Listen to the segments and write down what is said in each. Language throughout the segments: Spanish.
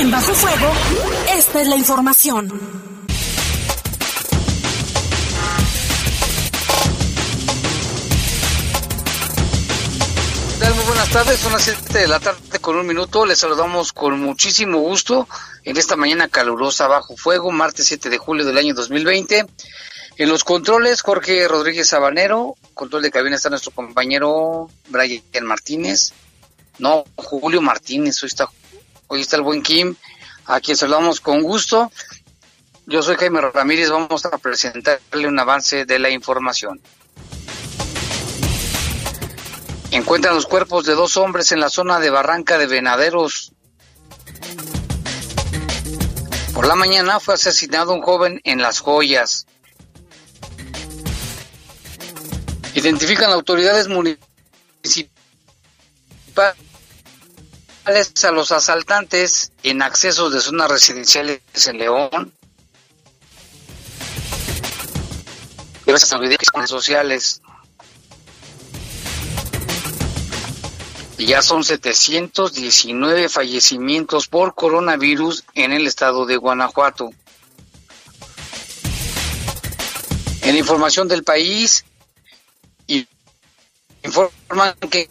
En Bajo Fuego, esta es la información. Muy buenas tardes, son las 7 de la tarde con un minuto. Les saludamos con muchísimo gusto en esta mañana calurosa bajo fuego, martes 7 de julio del año 2020. En los controles, Jorge Rodríguez Sabanero, control de cabina está nuestro compañero Brian Martínez. No, Julio Martínez, hoy está, hoy está el buen Kim, a quien saludamos con gusto. Yo soy Jaime Ramírez, vamos a presentarle un avance de la información. Encuentran los cuerpos de dos hombres en la zona de Barranca de Venaderos. Por la mañana fue asesinado un joven en Las Joyas. Identifican autoridades municipales a los asaltantes en accesos de zonas residenciales en León. Gracias a los videos sociales. Ya son 719 fallecimientos por coronavirus en el estado de Guanajuato. En información del país, informan que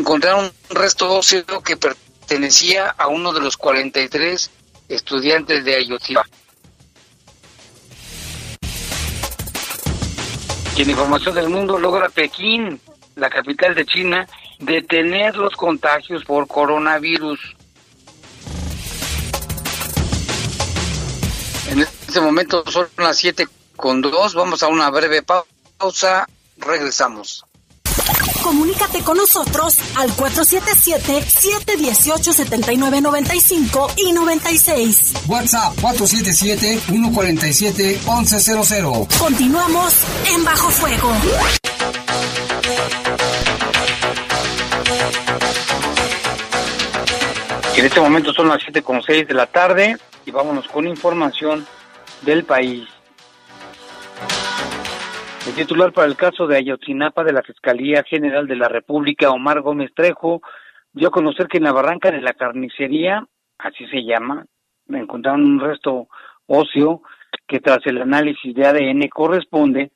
encontraron un resto óseo que pertenecía a uno de los 43 estudiantes de Ayotzinapa. Y en información del mundo logra Pekín, la capital de China, detener los contagios por coronavirus. En este momento son las 7 con 2, vamos a una breve pausa, regresamos. Comunícate con nosotros al 477-718-7995 y 96. WhatsApp 477-147-1100. Continuamos en Bajo Fuego. En este momento son las siete con seis de la tarde y vámonos con información del país. El titular para el caso de Ayotzinapa de la Fiscalía General de la República, Omar Gómez Trejo, dio a conocer que en la barranca de la carnicería, así se llama, encontraron un resto óseo que tras el análisis de ADN corresponde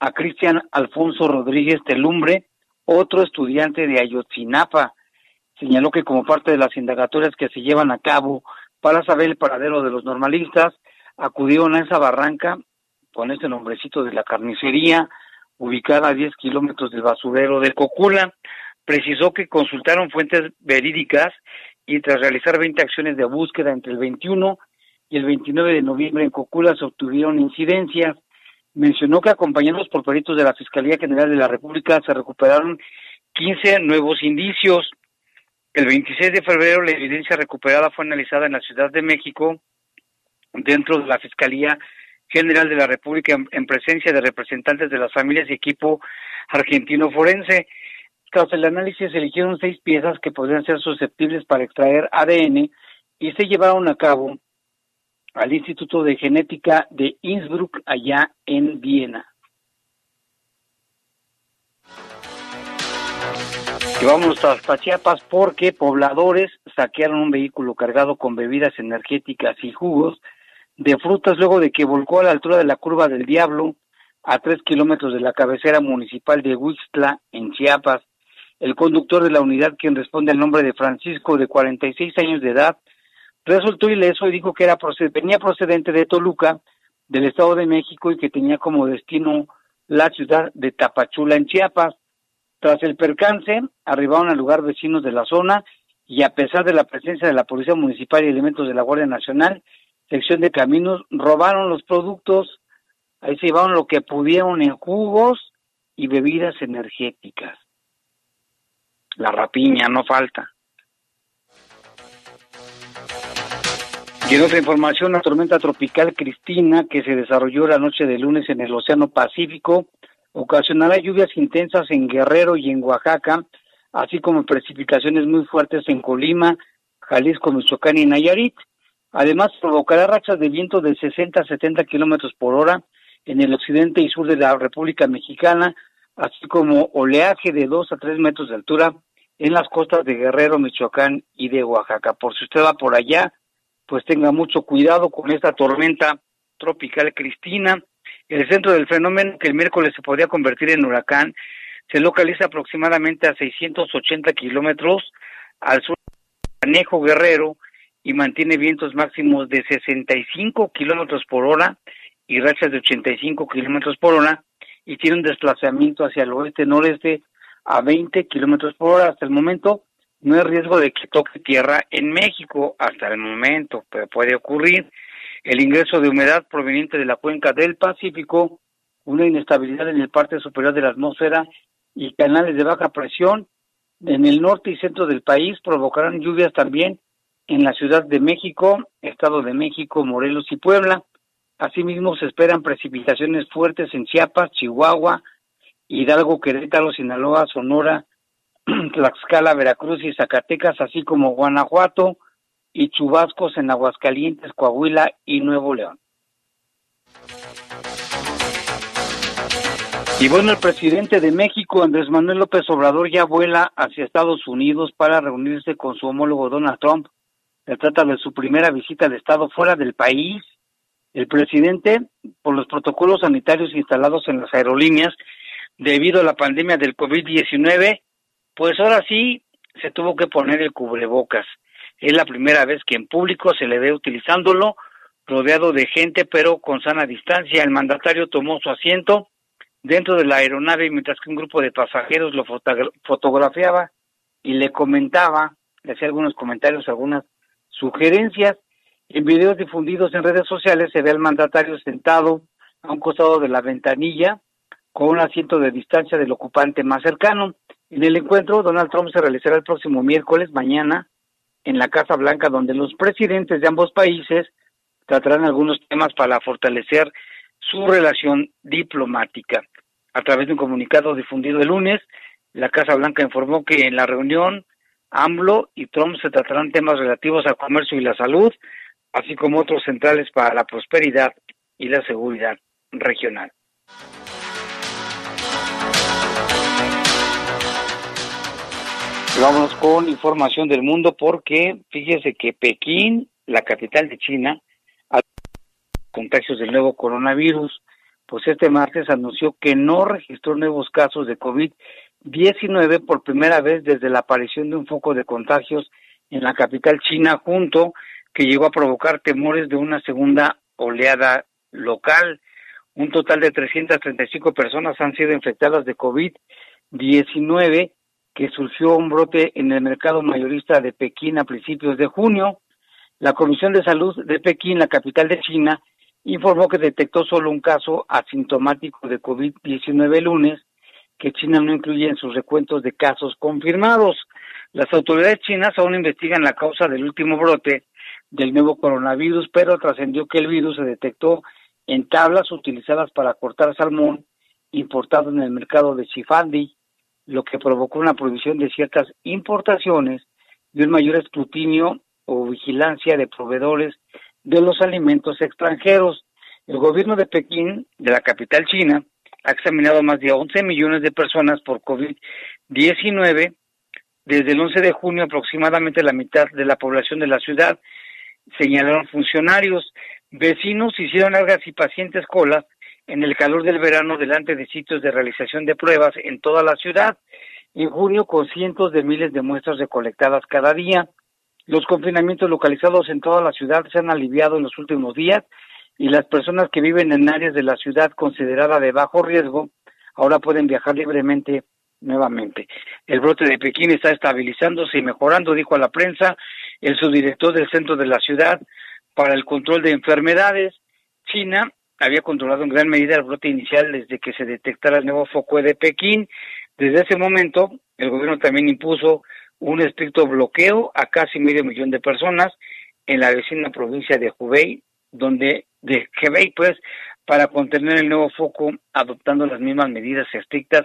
a Cristian Alfonso Rodríguez Telumbre, otro estudiante de Ayotzinapa, señaló que como parte de las indagatorias que se llevan a cabo para saber el paradero de los normalistas, acudieron a esa barranca con este nombrecito de la carnicería, ubicada a 10 kilómetros del basurero de Cocula. Precisó que consultaron fuentes verídicas y tras realizar 20 acciones de búsqueda entre el 21 y el 29 de noviembre en Cocula se obtuvieron incidencias. Mencionó que acompañados por peritos de la Fiscalía General de la República se recuperaron 15 nuevos indicios. El 26 de febrero la evidencia recuperada fue analizada en la Ciudad de México dentro de la Fiscalía General de la República en, presencia de representantes de las familias y equipo argentino forense. Tras el análisis se eligieron seis piezas que podrían ser susceptibles para extraer ADN y se llevaron a cabo al Instituto de Genética de Innsbruck allá en Viena. Y vamos hasta Chiapas porque pobladores saquearon un vehículo cargado con bebidas energéticas y jugos de frutas luego de que volcó a la altura de la curva del Diablo, a tres kilómetros de la cabecera municipal de Huixtla, en Chiapas. El conductor de la unidad, quien responde al nombre de Francisco, de 46 años de edad, resultó ileso y dijo que era venía procedente de Toluca, del Estado de México, y que tenía como destino la ciudad de Tapachula, en Chiapas. Tras el percance, arribaron al lugar vecinos de la zona y a pesar de la presencia de la Policía Municipal y elementos de la Guardia Nacional, sección de caminos, robaron los productos, ahí se llevaron lo que pudieron en jugos y bebidas energéticas. La rapiña no falta. Y en otra información, la tormenta tropical Cristina, que se desarrolló la noche de lunes en el Océano Pacífico, ocasionará lluvias intensas en Guerrero y en Oaxaca, así como precipitaciones muy fuertes en Colima, Jalisco, Michoacán y Nayarit. Además, provocará rachas de viento de 60 a 70 kilómetros por hora en el occidente y sur de la República Mexicana, así como oleaje de 2 a 3 metros de altura en las costas de Guerrero, Michoacán y de Oaxaca. Por si usted va por allá, pues tenga mucho cuidado con esta tormenta tropical Cristina. El centro del fenómeno, que el miércoles se podría convertir en huracán, se localiza aproximadamente a 680 kilómetros al sur de Anejo Guerrero y mantiene vientos máximos de 65 kilómetros por hora y rachas de 85 kilómetros por hora y tiene un desplazamiento hacia el oeste-noreste a 20 kilómetros por hora. Hasta el momento no hay riesgo de que toque tierra en México, hasta el momento, pero puede ocurrir. El ingreso de humedad proveniente de la cuenca del Pacífico, una inestabilidad en el parte superior de la atmósfera y canales de baja presión en el norte y centro del país provocarán lluvias también en la Ciudad de México, Estado de México, Morelos y Puebla. Asimismo, se esperan precipitaciones fuertes en Chiapas, Chihuahua, Hidalgo, Querétaro, Sinaloa, Sonora, Tlaxcala, Veracruz y Zacatecas, así como Guanajuato y chubascos en Aguascalientes, Coahuila y Nuevo León. Y bueno, el presidente de México, Andrés Manuel López Obrador, ya vuela hacia Estados Unidos para reunirse con su homólogo Donald Trump. Se trata de su primera visita al Estado fuera del país. El presidente, por los protocolos sanitarios instalados en las aerolíneas debido a la pandemia del COVID-19, pues ahora sí se tuvo que poner el cubrebocas. Es la primera vez que en público se le ve utilizándolo, rodeado de gente, pero con sana distancia. El mandatario tomó su asiento dentro de la aeronave mientras que un grupo de pasajeros lo fotografiaba y le comentaba, le hacía algunos comentarios, algunas sugerencias. En videos difundidos en redes sociales se ve al mandatario sentado a un costado de la ventanilla con un asiento de distancia del ocupante más cercano. En el encuentro, Donald Trump se realizará el próximo miércoles, mañana, en la Casa Blanca, donde los presidentes de ambos países tratarán algunos temas para fortalecer su relación diplomática. A través de un comunicado difundido el lunes, la Casa Blanca informó que en la reunión AMLO y Trump se tratarán temas relativos al comercio y la salud, así como otros centrales para la prosperidad y la seguridad regional. Vamos con información del mundo porque fíjese que Pekín, la capital de China, ha contagios del nuevo coronavirus pues este martes anunció que no registró nuevos casos de COVID-19 por primera vez desde la aparición de un foco de contagios en la capital china junto que llegó a provocar temores de una segunda oleada local. Un total de 335 personas han sido infectadas de COVID-19 que surgió un brote en el mercado mayorista de Pekín a principios de junio. La Comisión de Salud de Pekín, la capital de China, informó que detectó solo un caso asintomático de COVID-19 el lunes, que China no incluye en sus recuentos de casos confirmados. Las autoridades chinas aún investigan la causa del último brote del nuevo coronavirus, pero trascendió que el virus se detectó en tablas utilizadas para cortar salmón importado en el mercado de Chifandi, lo que provocó una prohibición de ciertas importaciones y un mayor escrutinio o vigilancia de proveedores de los alimentos extranjeros. El gobierno de Pekín, de la capital china, ha examinado más de 11 millones de personas por COVID-19. Desde el 11 de junio, aproximadamente la mitad de la población de la ciudad, señalaron funcionarios. Vecinos hicieron largas y pacientes colas en el calor del verano delante de sitios de realización de pruebas en toda la ciudad. En junio, con cientos de miles de muestras recolectadas cada día, Los confinamientos localizados en toda la ciudad se han aliviado en los últimos días y las personas que viven en áreas de la ciudad considerada de bajo riesgo ahora pueden viajar libremente nuevamente. El brote de Pekín está estabilizándose y mejorando, dijo a la prensa el subdirector del centro de la ciudad para el control de enfermedades. China había controlado en gran medida el brote inicial desde que se detectara el nuevo foco de Pekín. Desde ese momento, el gobierno también impuso un estricto bloqueo a casi medio millón de personas en la vecina provincia de Hubei, donde de Hebei, pues, para contener el nuevo foco, adoptando las mismas medidas estrictas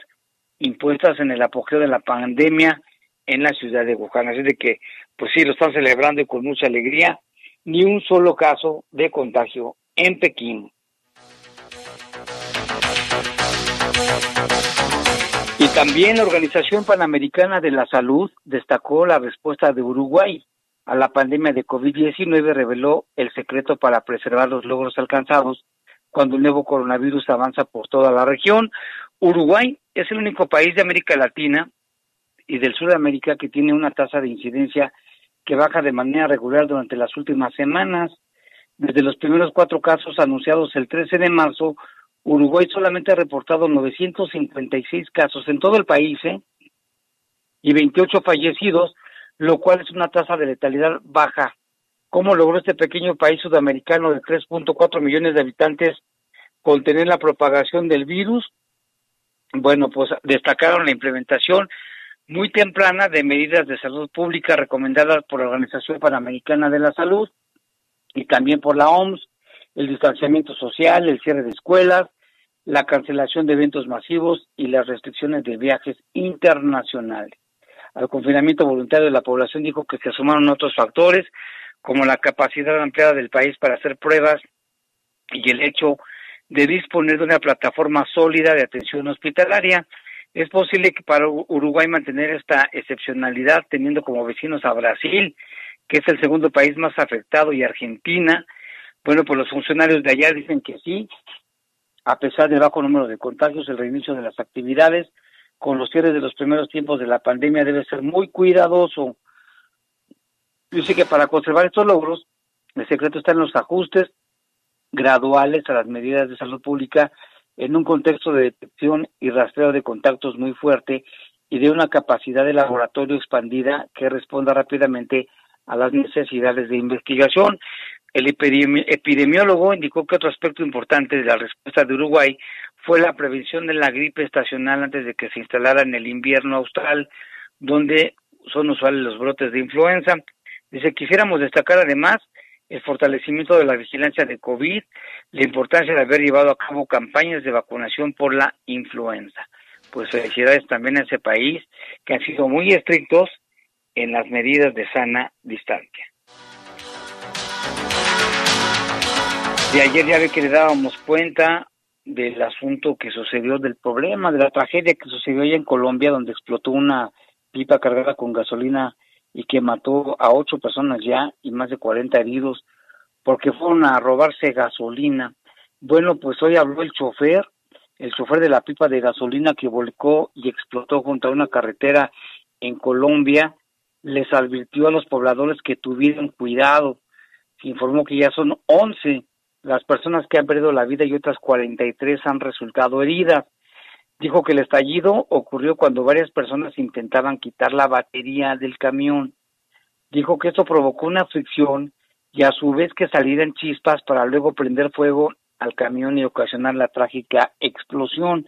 impuestas en el apogeo de la pandemia en la ciudad de Wuhan. Así de que, pues sí, lo están celebrando con mucha alegría. Ni un solo caso de contagio en Pekín. Y también la Organización Panamericana de la Salud destacó la respuesta de Uruguay a la pandemia de COVID-19, reveló el secreto para preservar los logros alcanzados cuando el nuevo coronavirus avanza por toda la región. Uruguay es el único país de América Latina y del sur de América que tiene una tasa de incidencia que baja de manera regular durante las últimas semanas. Desde los primeros cuatro casos anunciados el 13 de marzo, Uruguay solamente ha reportado 956 casos en todo el país ¿eh? y 28 fallecidos, lo cual es una tasa de letalidad baja. ¿Cómo logró este pequeño país sudamericano de 3.4 millones de habitantes contener la propagación del virus? Bueno, pues destacaron la implementación muy temprana de medidas de salud pública recomendadas por la Organización Panamericana de la Salud y también por la OMS, el distanciamiento social, el cierre de escuelas, la cancelación de eventos masivos y las restricciones de viajes internacionales. Al confinamiento voluntario de la población dijo que se sumaron otros factores, como la capacidad ampliada del país para hacer pruebas y el hecho de disponer de una plataforma sólida de atención hospitalaria. Es posible que para Uruguay mantener esta excepcionalidad teniendo como vecinos a Brasil, que es el segundo país más afectado, y Argentina. Bueno, pues los funcionarios de allá dicen que sí, a pesar del bajo número de contagios, el reinicio de las actividades con los cierres de los primeros tiempos de la pandemia debe ser muy cuidadoso. Sé que para conservar estos logros, el secreto está en los ajustes graduales a las medidas de salud pública en un contexto de detección y rastreo de contactos muy fuerte y de una capacidad de laboratorio expandida que responda rápidamente a las necesidades de investigación. El epidemiólogo indicó que otro aspecto importante de la respuesta de Uruguay fue la prevención de la gripe estacional antes de que se instalara en el invierno austral, donde son usuales los brotes de influenza. Dice, quisiéramos destacar además el fortalecimiento de la vigilancia de COVID, la importancia de haber llevado a cabo campañas de vacunación por la influenza. Pues felicidades también a ese país que han sido muy estrictos en las medidas de sana distancia. De ayer ya ve que le dábamos cuenta del asunto que sucedió, del problema, de la tragedia que sucedió allá en Colombia, donde explotó una pipa cargada con gasolina y que mató a ocho personas ya y más de cuarenta heridos porque fueron a robarse gasolina. Bueno, pues hoy habló el chofer, el chofer de la pipa de gasolina que volcó y explotó junto a una carretera en Colombia, les advirtió a los pobladores que tuvieran cuidado. Se informó que ya son once las personas que han perdido la vida y otras 43 han resultado heridas. Dijo que el estallido ocurrió cuando varias personas intentaban quitar la batería del camión. Dijo que esto provocó una fricción y a su vez que salieran chispas para luego prender fuego al camión y ocasionar la trágica explosión.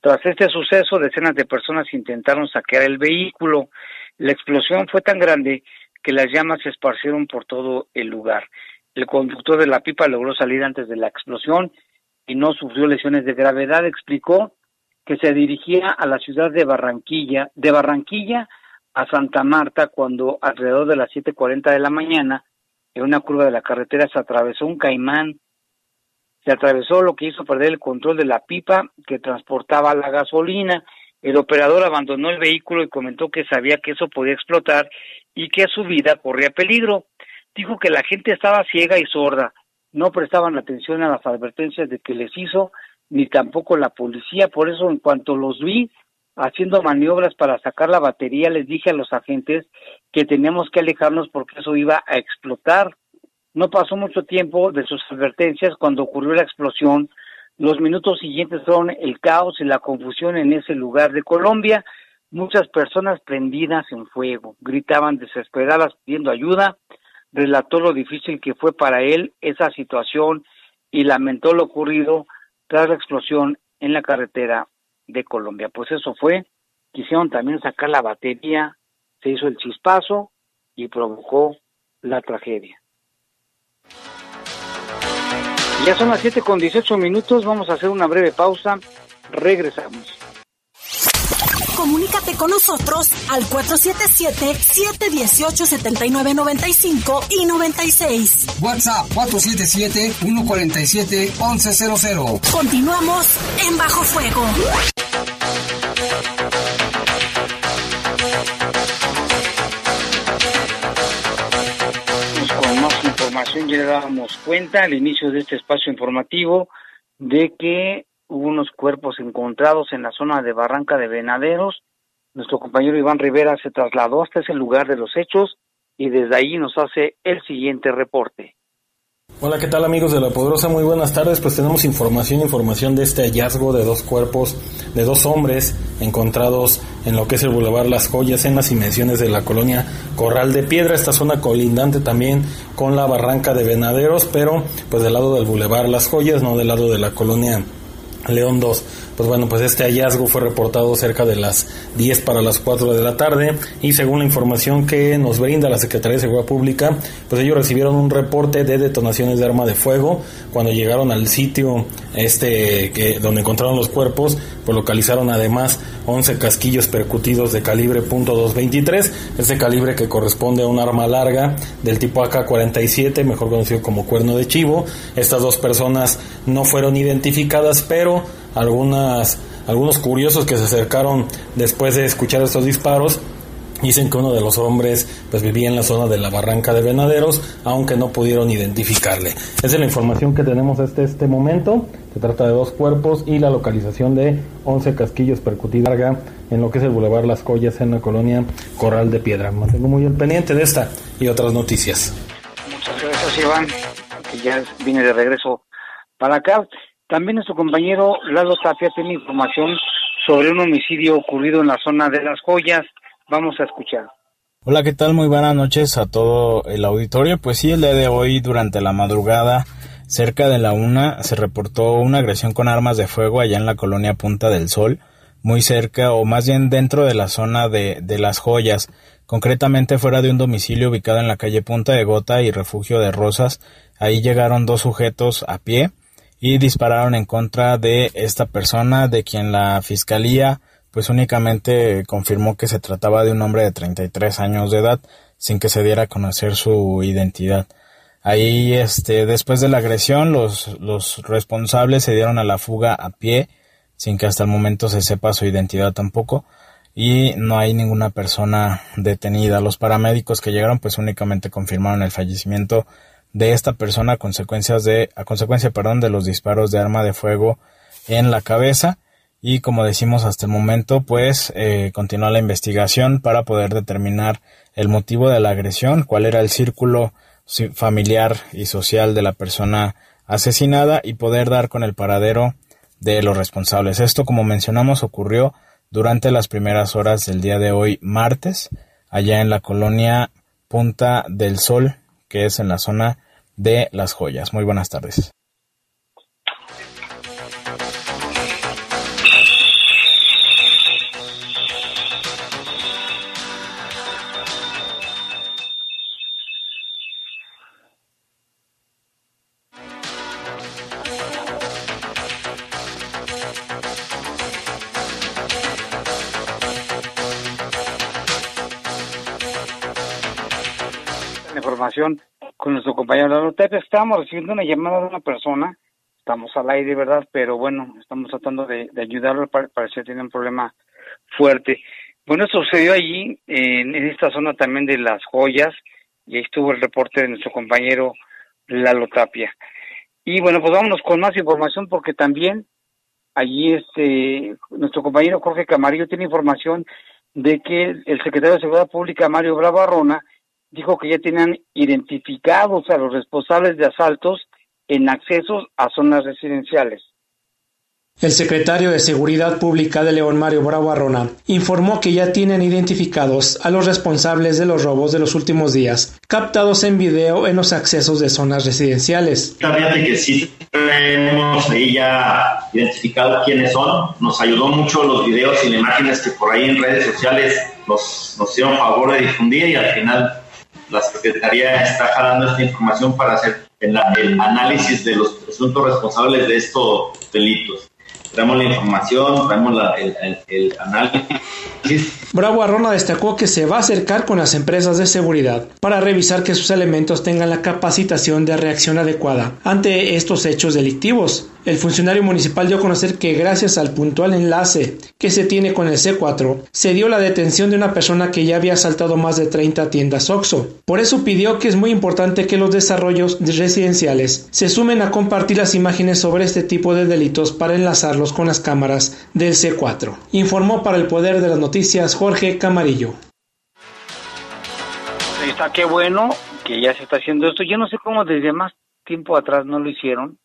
Tras este suceso, decenas de personas intentaron saquear el vehículo. La explosión fue tan grande que las llamas se esparcieron por todo el lugar. El conductor de la pipa logró salir antes de la explosión y no sufrió lesiones de gravedad. Explicó que se dirigía a la ciudad de Barranquilla, de Barranquilla a Santa Marta cuando alrededor de las 7:40 de la mañana en una curva de la carretera se atravesó un caimán. Se atravesó lo que hizo perder el control de la pipa que transportaba la gasolina. El operador abandonó el vehículo y comentó que sabía que eso podía explotar y que su vida corría peligro dijo que la gente estaba ciega y sorda, no prestaban atención a las advertencias de que les hizo, ni tampoco la policía, por eso en cuanto los vi, haciendo maniobras para sacar la batería, les dije a los agentes que teníamos que alejarnos porque eso iba a explotar. No pasó mucho tiempo de sus advertencias cuando ocurrió la explosión. Los minutos siguientes fueron el caos y la confusión en ese lugar de Colombia. Muchas personas prendidas en fuego, gritaban desesperadas pidiendo ayuda. Relató lo difícil que fue para él esa situación y lamentó lo ocurrido tras la explosión en la carretera de Colombia. Pues eso fue, quisieron también sacar la batería, se hizo el chispazo y provocó la tragedia. Ya son las 7 con 18 minutos, vamos a hacer una breve pausa, regresamos. Comunícate con nosotros al 477-718-7995 y 96. WhatsApp 477-147-1100. Continuamos en Bajo Fuego. Con más información ya dábamos cuenta al inicio de este espacio informativo de que hubo unos cuerpos encontrados en la zona de Barranca de Venaderos. Nuestro compañero Iván Rivera se trasladó hasta ese lugar de los hechos y desde ahí nos hace el siguiente reporte. Hola, ¿qué tal amigos de La Poderosa? Muy buenas tardes. Pues tenemos información, información de este hallazgo de dos cuerpos de dos hombres encontrados en lo que es el Boulevard Las Joyas en las inmediaciones de la colonia Corral de Piedra, esta zona colindante también con la Barranca de Venaderos, pero pues del lado del Boulevard Las Joyas, no del lado de la colonia León 2. Pues bueno, pues este hallazgo fue reportado cerca de las 10 para las 4 de la tarde y según la información que nos brinda la Secretaría de Seguridad Pública, pues ellos recibieron un reporte de detonaciones de arma de fuego cuando llegaron al sitio este que donde encontraron los cuerpos, pues localizaron además 11 casquillos percutidos de calibre .223, ese calibre que corresponde a un arma larga del tipo AK-47, mejor conocido como cuerno de chivo. Estas dos personas no fueron identificadas, pero algunas, algunos curiosos que se acercaron después de escuchar estos disparos Dicen que uno de los hombres pues vivía en la zona de la barranca de Venaderos, aunque no pudieron identificarle. Esa es la información que tenemos hasta este momento. Se trata de dos cuerpos y la localización de 11 casquillos percutidos en lo que es el Boulevard Las Collas en la colonia Corral de Piedra. Mantengo muy el pendiente de esta y otras noticias. Muchas gracias Iván, que ya viene de regreso para acá. También nuestro compañero Lalo Tapia tiene información sobre un homicidio ocurrido en la zona de Las Joyas Vamos a escuchar. Hola, ¿qué tal? Muy buenas noches a todo el auditorio. Pues sí, el día de hoy, durante la madrugada, cerca de la una, se reportó una agresión con armas de fuego allá en la colonia Punta del Sol, muy cerca, o más bien dentro de la zona de, de las joyas, concretamente fuera de un domicilio ubicado en la calle Punta de Gota y Refugio de Rosas. Ahí llegaron dos sujetos a pie y dispararon en contra de esta persona, de quien la fiscalía pues únicamente confirmó que se trataba de un hombre de 33 años de edad, sin que se diera a conocer su identidad. Ahí, este, después de la agresión, los, los responsables se dieron a la fuga a pie, sin que hasta el momento se sepa su identidad tampoco, y no hay ninguna persona detenida. Los paramédicos que llegaron, pues únicamente confirmaron el fallecimiento de esta persona a consecuencias de, a consecuencia, perdón, de los disparos de arma de fuego en la cabeza y como decimos hasta el momento pues eh, continúa la investigación para poder determinar el motivo de la agresión, cuál era el círculo familiar y social de la persona asesinada y poder dar con el paradero de los responsables. Esto como mencionamos ocurrió durante las primeras horas del día de hoy martes allá en la colonia Punta del Sol que es en la zona de Las Joyas. Muy buenas tardes. Con nuestro compañero Lalo Estamos recibiendo una llamada de una persona, estamos al aire, ¿verdad? Pero bueno, estamos tratando de, ayudarlo, parece que tiene un problema fuerte. Bueno, sucedió allí, en, esta zona también de las joyas, y ahí estuvo el reporte de nuestro compañero Lalo Tapia. Y bueno, pues vámonos con más información porque también allí este nuestro compañero Jorge Camarillo tiene información de que el secretario de Seguridad Pública Mario Bravo Arrona dijo que ya tenían identificados a los responsables de asaltos en accesos a zonas residenciales. El secretario de Seguridad Pública de León, Mario Bravo Arrona, informó que ya tienen identificados a los responsables de los robos de los últimos días, captados en video en los accesos de zonas residenciales. Fíjate que sí tenemos ahí ya identificado quiénes son. Nos ayudó mucho los videos y las imágenes que por ahí en redes sociales nos, nos hicieron favor de difundir y al final la Secretaría está jalando esta información para hacer el, el análisis de los presuntos responsables de estos delitos traemos la información, traemos la, el, el, el, análisis. Bravo Arrona destacó que se va a acercar con las empresas de seguridad para revisar que sus elementos tengan la capacitación de reacción adecuada ante estos hechos delictivos. El funcionario municipal dio a conocer que gracias al puntual enlace que se tiene con el C4, se dio la detención de una persona que ya había asaltado más de 30 tiendas OXO. Por eso pidió que es muy importante que los desarrollos residenciales se sumen a compartir las imágenes sobre este tipo de delitos para enlazarlos con las cámaras del C4. Informó para el Poder de las Noticias Jorge Camarillo. Está qué bueno que ya se está haciendo esto. Yo no sé cómo desde más tiempo atrás no lo hicieron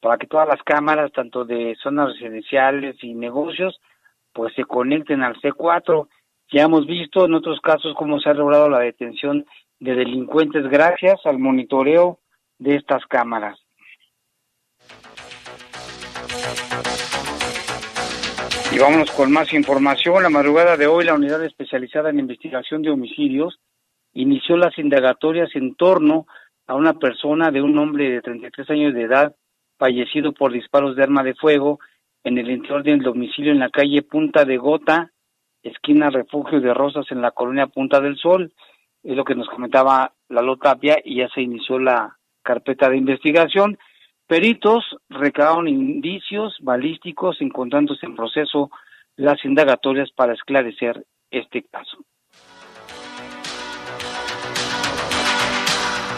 para que todas las cámaras, tanto de zonas residenciales y negocios, pues se conecten al C4. Ya hemos visto en otros casos cómo se ha logrado la detención de delincuentes gracias al monitoreo de estas cámaras. Y vámonos con más información. La madrugada de hoy, la unidad especializada en investigación de homicidios inició las indagatorias en torno a una persona de un hombre de 33 años de edad fallecido por disparos de arma de fuego en el interior del domicilio en la calle Punta de Gota, esquina Refugio de Rosas en la colonia Punta del Sol. Es lo que nos comentaba Lalo Tapia y ya se inició la carpeta de investigación. Peritos recabaron indicios balísticos encontrándose en proceso las indagatorias para esclarecer este caso.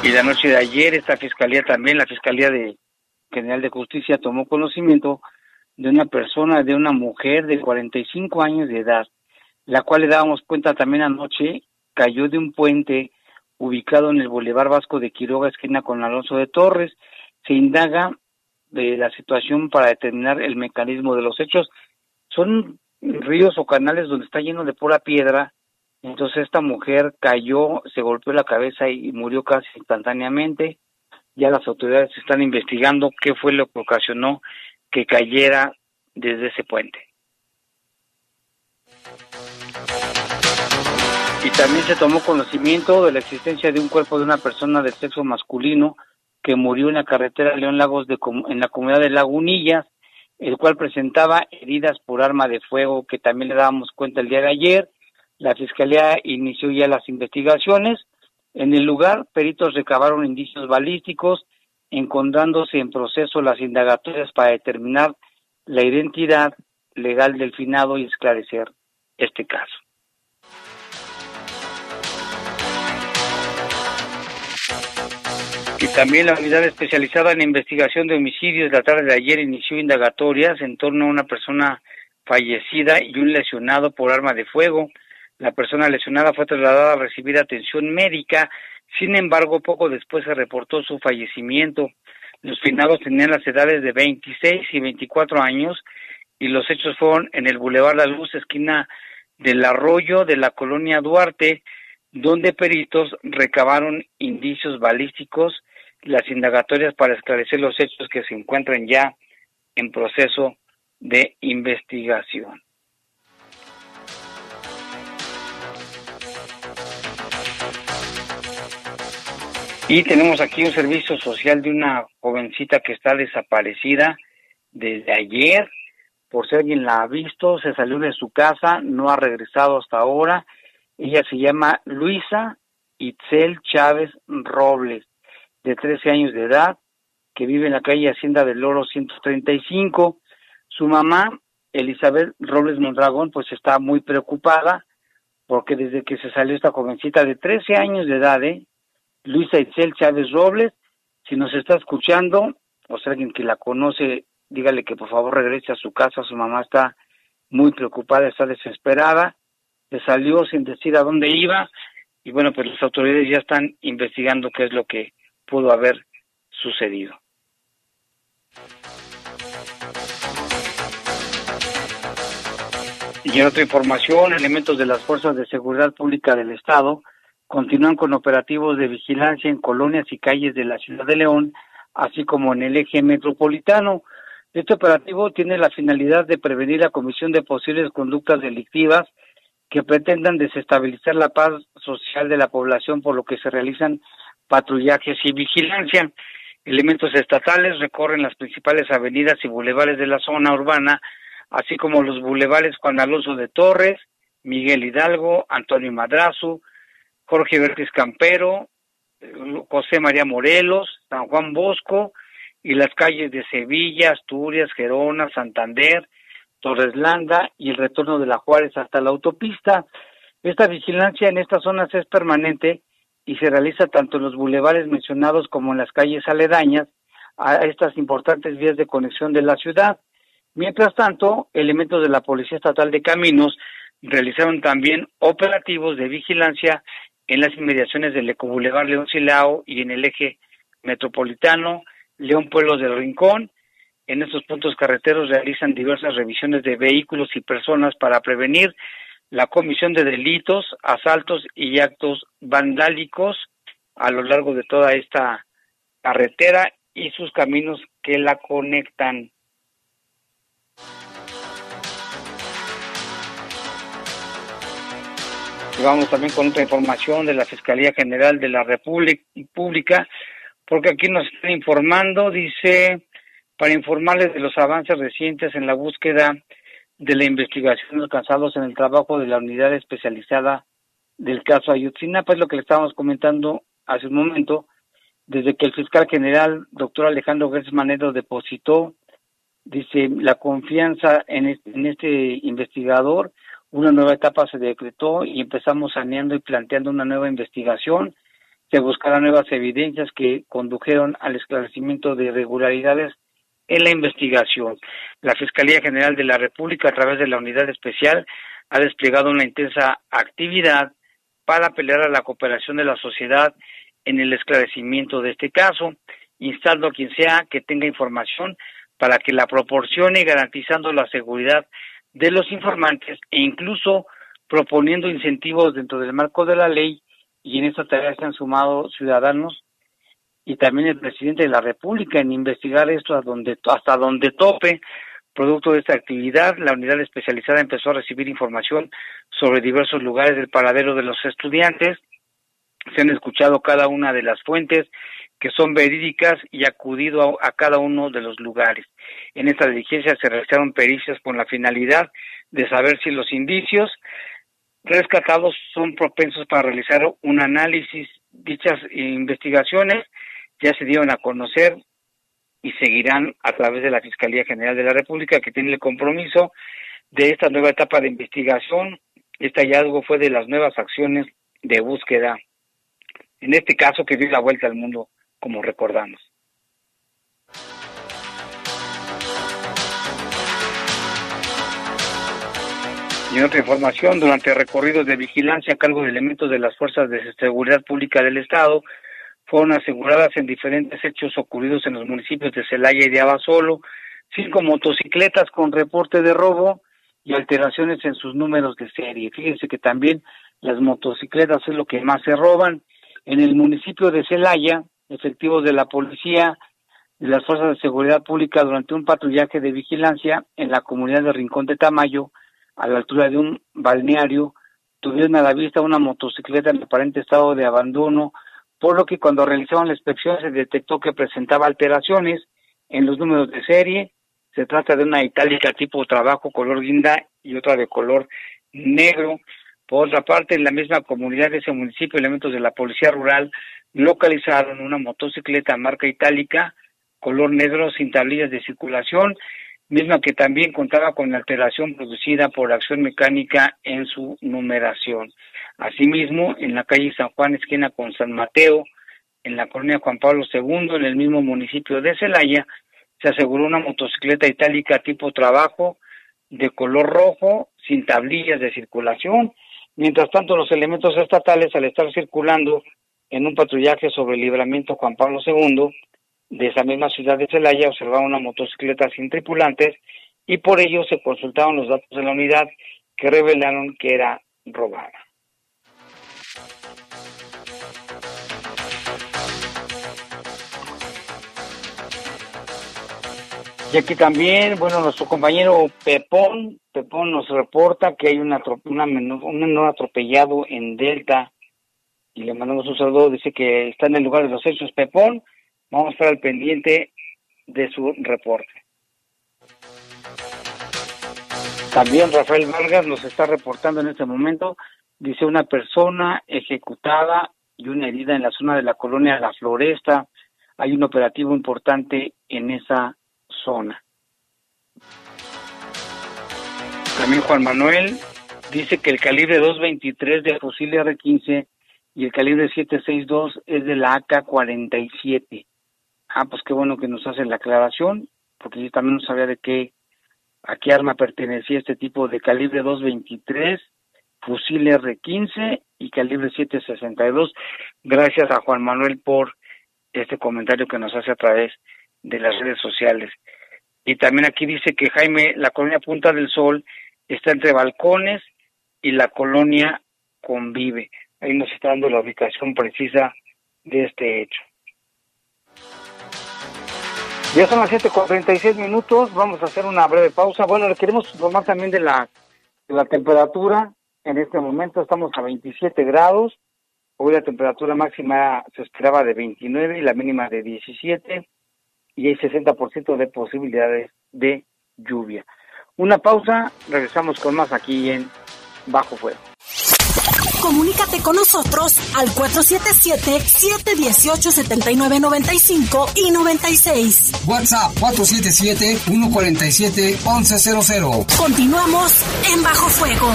Y la noche de ayer esta fiscalía también, la Fiscalía de General de Justicia tomó conocimiento de una persona, de una mujer de 45 años de edad, la cual le dábamos cuenta también anoche, cayó de un puente ubicado en el Boulevard Vasco de Quiroga, esquina con Alonso de Torres. Se indaga de la situación para determinar el mecanismo de los hechos. Son ríos o canales donde está lleno de pura piedra. Entonces esta mujer cayó, se golpeó la cabeza y murió casi instantáneamente ya las autoridades están investigando qué fue lo que ocasionó que cayera desde ese puente. Y también se tomó conocimiento de la existencia de un cuerpo de una persona de sexo masculino que murió en la carretera León Lagos de, en la comunidad de Lagunillas, el cual presentaba heridas por arma de fuego que también le dábamos cuenta el día de ayer. La fiscalía inició ya las investigaciones en el lugar, peritos recabaron indicios balísticos, encontrándose en proceso las indagatorias para determinar la identidad legal del finado y esclarecer este caso. Y también la unidad especializada en investigación de homicidios la tarde de ayer inició indagatorias en torno a una persona fallecida y un lesionado por arma de fuego. La persona lesionada fue trasladada a recibir atención médica, sin embargo, poco después se reportó su fallecimiento. Los finados tenían las edades de 26 y 24 años y los hechos fueron en el Boulevard La Luz, esquina del arroyo de la colonia Duarte, donde peritos recabaron indicios balísticos, las indagatorias para esclarecer los hechos que se encuentran ya en proceso de investigación. Y tenemos aquí un servicio social de una jovencita que está desaparecida desde ayer. Por si alguien la ha visto, se salió de su casa, no ha regresado hasta ahora. Ella se llama Luisa Itzel Chávez Robles, de 13 años de edad, que vive en la calle Hacienda del Oro 135. Su mamá, Elizabeth Robles Mondragón, pues está muy preocupada porque desde que se salió esta jovencita de 13 años de edad, ¿eh? Luisa Itzel Chávez Robles, si nos está escuchando, o sea, alguien que la conoce dígale que por favor regrese a su casa, su mamá está muy preocupada, está desesperada, se salió sin decir a dónde iba y bueno, pues las autoridades ya están investigando qué es lo que pudo haber sucedido. Y en otra información, elementos de las Fuerzas de Seguridad Pública del Estado continúan con operativos de vigilancia en colonias y calles de la ciudad de León, así como en el eje metropolitano. Este operativo tiene la finalidad de prevenir la comisión de posibles conductas delictivas que pretendan desestabilizar la paz social de la población, por lo que se realizan patrullajes y vigilancia. Elementos estatales recorren las principales avenidas y bulevares de la zona urbana así como los bulevares Juan Alonso de Torres, Miguel Hidalgo, Antonio Madrazo, Jorge Vértiz Campero, José María Morelos, San Juan Bosco y las calles de Sevilla, Asturias, Gerona, Santander, Torres Landa y el retorno de la Juárez hasta la autopista. Esta vigilancia en estas zonas es permanente y se realiza tanto en los bulevares mencionados como en las calles aledañas a estas importantes vías de conexión de la ciudad. Mientras tanto, elementos de la Policía Estatal de Caminos realizaron también operativos de vigilancia en las inmediaciones del Ecobulevar León Silao y en el eje metropolitano León Pueblos del Rincón. En estos puntos carreteros realizan diversas revisiones de vehículos y personas para prevenir la comisión de delitos, asaltos y actos vandálicos a lo largo de toda esta carretera y sus caminos que la conectan. vamos también con otra información de la Fiscalía General de la República, porque aquí nos están informando, dice, para informarles de los avances recientes en la búsqueda de la investigación alcanzados en el trabajo de la unidad especializada del caso Ayutzinapa, es lo que le estábamos comentando hace un momento, desde que el fiscal general, doctor Alejandro Gertz Manero, depositó, dice, la confianza en este investigador, una nueva etapa se decretó y empezamos saneando y planteando una nueva investigación. Se buscarán nuevas evidencias que condujeron al esclarecimiento de irregularidades en la investigación. La Fiscalía General de la República, a través de la Unidad Especial, ha desplegado una intensa actividad para pelear a la cooperación de la sociedad en el esclarecimiento de este caso, instando a quien sea que tenga información para que la proporcione garantizando la seguridad de los informantes e incluso proponiendo incentivos dentro del marco de la ley y en esta tarea se han sumado ciudadanos y también el presidente de la República en investigar esto a donde, hasta donde tope. Producto de esta actividad, la unidad especializada empezó a recibir información sobre diversos lugares del paradero de los estudiantes. Se han escuchado cada una de las fuentes que son verídicas y acudido a, cada uno de los lugares. En esta diligencia se realizaron pericias con la finalidad de saber si los indicios rescatados son propensos para realizar un análisis. Dichas investigaciones ya se dieron a conocer y seguirán a través de la Fiscalía General de la República, que tiene el compromiso de esta nueva etapa de investigación. Este hallazgo fue de las nuevas acciones de búsqueda, en este caso que dio la vuelta al mundo como recordamos. Y en otra información, durante recorridos de vigilancia a cargo de elementos de las Fuerzas de Seguridad Pública del Estado, fueron aseguradas en diferentes hechos ocurridos en los municipios de Celaya y de Abasolo, cinco motocicletas con reporte de robo y alteraciones en sus números de serie. Fíjense que también las motocicletas es lo que más se roban. En el municipio de Celaya, efectivos de la policía y las fuerzas de seguridad pública durante un patrullaje de vigilancia en la comunidad de Rincón de Tamayo, a la altura de un balneario, tuvieron a la vista una motocicleta en aparente estado de abandono, por lo que cuando realizaron la inspección se detectó que presentaba alteraciones en los números de serie. Se trata de una itálica tipo trabajo color guinda y otra de color negro. Por otra parte, en la misma comunidad de ese municipio, elementos de la Policía Rural localizaron una motocicleta marca itálica, color negro, sin tablillas de circulación, misma que también contaba con alteración producida por acción mecánica en su numeración. Asimismo, en la calle San Juan, esquina con San Mateo, en la colonia Juan Pablo II, en el mismo municipio de Celaya, se aseguró una motocicleta itálica tipo trabajo de color rojo sin tablillas de circulación. Mientras tanto, los elementos estatales, al estar circulando en un patrullaje sobre el libramiento Juan Pablo II de esa misma ciudad de Celaya, observaron una motocicleta sin tripulantes y por ello se consultaron los datos de la unidad que revelaron que era robada. Y aquí también, bueno, nuestro compañero Pepón, Pepón nos reporta que hay un menor atropellado en Delta y le mandamos un saludo, dice que está en el lugar de los hechos Pepón, vamos a estar al pendiente de su reporte. También Rafael Vargas nos está reportando en este momento, dice una persona ejecutada y una herida en la zona de la colonia La Floresta. Hay un operativo importante en esa zona. También Juan Manuel dice que el calibre 223 de fusil R15 y el calibre 762 es de la AK-47. Ah, pues qué bueno que nos hace la aclaración, porque yo también no sabía de qué, a qué arma pertenecía este tipo de calibre 223, fusil R15 y calibre 762. Gracias a Juan Manuel por este comentario que nos hace a través las redes sociales. Y también aquí dice que Jaime, la colonia Punta del Sol está entre balcones y la colonia convive. Ahí nos está dando la ubicación precisa de este hecho. Ya son las 7 con 36 minutos, vamos a hacer una breve pausa. Bueno, le queremos informar también de la, de la temperatura. En este momento estamos a 27 grados. Hoy la temperatura máxima se esperaba de 29 y la mínima de 17 y hay 60% de posibilidades de lluvia. Una pausa, regresamos con más aquí en Bajo Fuego. Comunícate con nosotros al 477-718-7995 y 96. WhatsApp 477-147-1100. Continuamos en Bajo Fuego.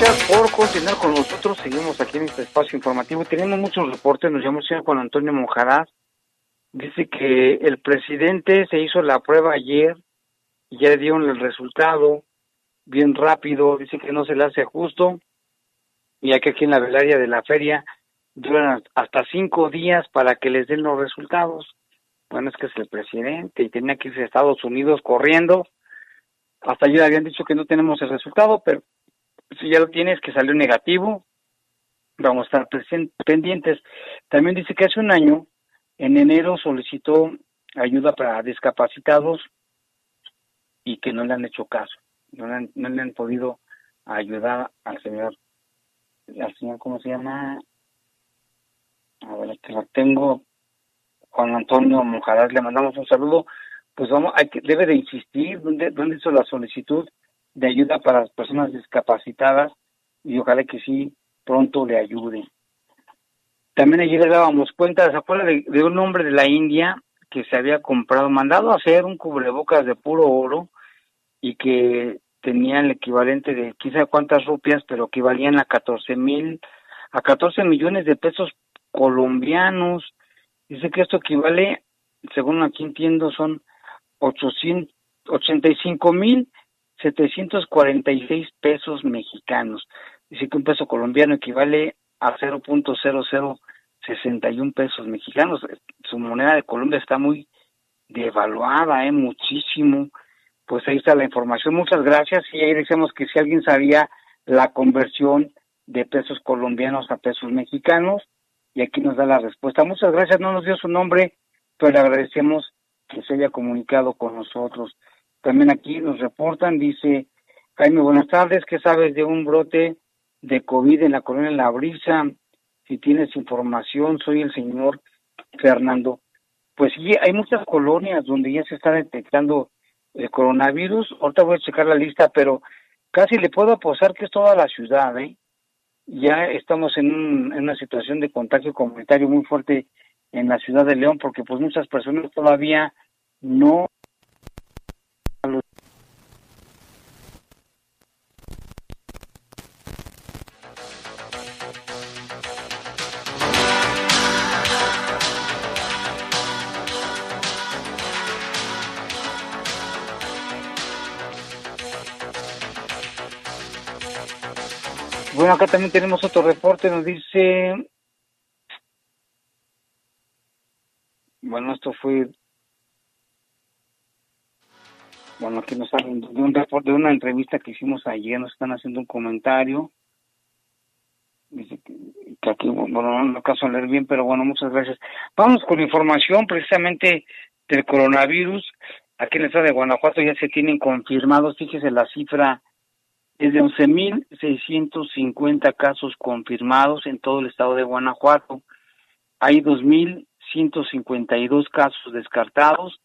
Gracias por continuar con nosotros. Seguimos aquí en este espacio informativo. Tenemos muchos reportes. Nos llamó señor Juan Antonio Monjaraz. Dice que el presidente se hizo la prueba ayer y ya le dieron el resultado bien rápido. Dice que no se le hace justo. Y que aquí en la velaria de la feria duran hasta cinco días para que les den los resultados. Bueno, es que es el presidente y tenía que irse a Estados Unidos corriendo. Hasta ayer habían dicho que no tenemos el resultado, pero si ya lo tienes, que salió negativo, vamos a estar pendientes. También dice que hace un año, en enero, solicitó ayuda para discapacitados y que no le han hecho caso, no le han, no le han podido ayudar al señor, al señor, ¿cómo se llama? A ver, que lo tengo, Juan Antonio Monjaraz, le mandamos un saludo, pues vamos, hay que, debe de insistir, ¿dónde, dónde hizo la solicitud? De ayuda para las personas discapacitadas y ojalá que sí pronto le ayude. También ayer le dábamos cuenta, ¿se acuerda de, un hombre de la India que se había comprado, mandado a hacer un cubrebocas de puro oro y que tenía el equivalente de quizá cuántas rupias, pero equivalían a 14 mil, a 14 millones de pesos colombianos. Dice que esto equivale, según aquí entiendo, son 885 mil 746 pesos mexicanos. Dice que un peso colombiano equivale a 0.0061 pesos mexicanos. Su moneda de Colombia está muy devaluada, ¿eh? muchísimo. Pues ahí está la información. Muchas gracias. Y ahí decimos que si alguien sabía la conversión de pesos colombianos a pesos mexicanos, y aquí nos da la respuesta. Muchas gracias. No nos dio su nombre, pero le agradecemos que se haya comunicado con nosotros. También aquí nos reportan, dice Jaime, buenas tardes, ¿qué sabes de un brote de COVID en la colonia La Brisa? Si tienes información, soy el señor Fernando. Pues sí, hay muchas colonias donde ya se está detectando el coronavirus. Ahorita voy a checar la lista, pero casi le puedo apostar que es toda la ciudad, ¿eh? Ya estamos en, en una situación de contagio comunitario muy fuerte en la ciudad de León, porque pues muchas personas todavía no Bueno, acá también tenemos otro reporte, nos dice, bueno, esto fue, bueno, aquí nos salen de un reporte, de una entrevista que hicimos ayer, nos están haciendo un comentario, dice que, aquí, bueno, no acaso a leer bien, pero bueno, muchas gracias. Vamos con información precisamente del coronavirus, aquí en el estado de Guanajuato ya se tienen confirmados, fíjese la cifra es de 11.650 casos confirmados en todo el estado de Guanajuato. Hay 2.152 casos descartados.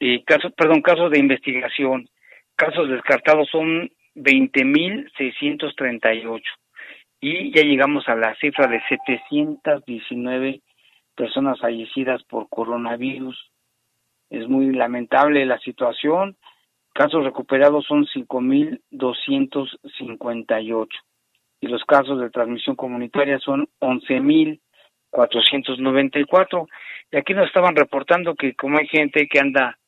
Eh, casos, perdón, casos de investigación. Casos descartados son 20.638. Y ya llegamos a la cifra de 719 personas fallecidas por coronavirus. Es muy lamentable la situación Casos recuperados son 5.258 y los casos de transmisión comunitaria son 11.494. Y aquí nos estaban reportando que como hay gente que anda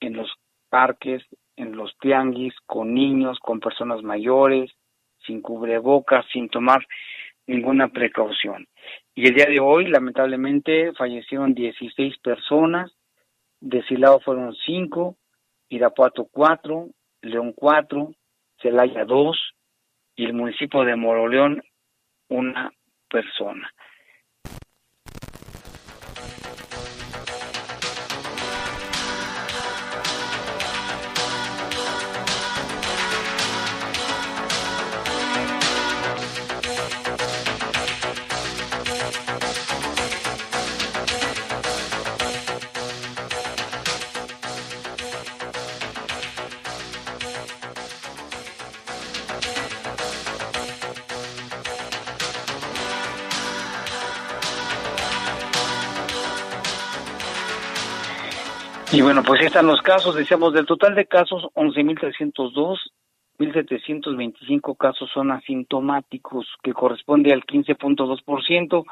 en los parques, en los tianguis, con niños, con personas mayores, sin cubrebocas, sin tomar ninguna precaución. Y el día de hoy, lamentablemente, fallecieron 16 personas, de Silao fueron 5, Irapuato 4, León 4, Celaya 2 y el municipio de Moroleón una persona. Y bueno, pues están los casos, decíamos, del total de casos, 11.302, 1.725 casos son asintomáticos, que corresponde al 15.2%.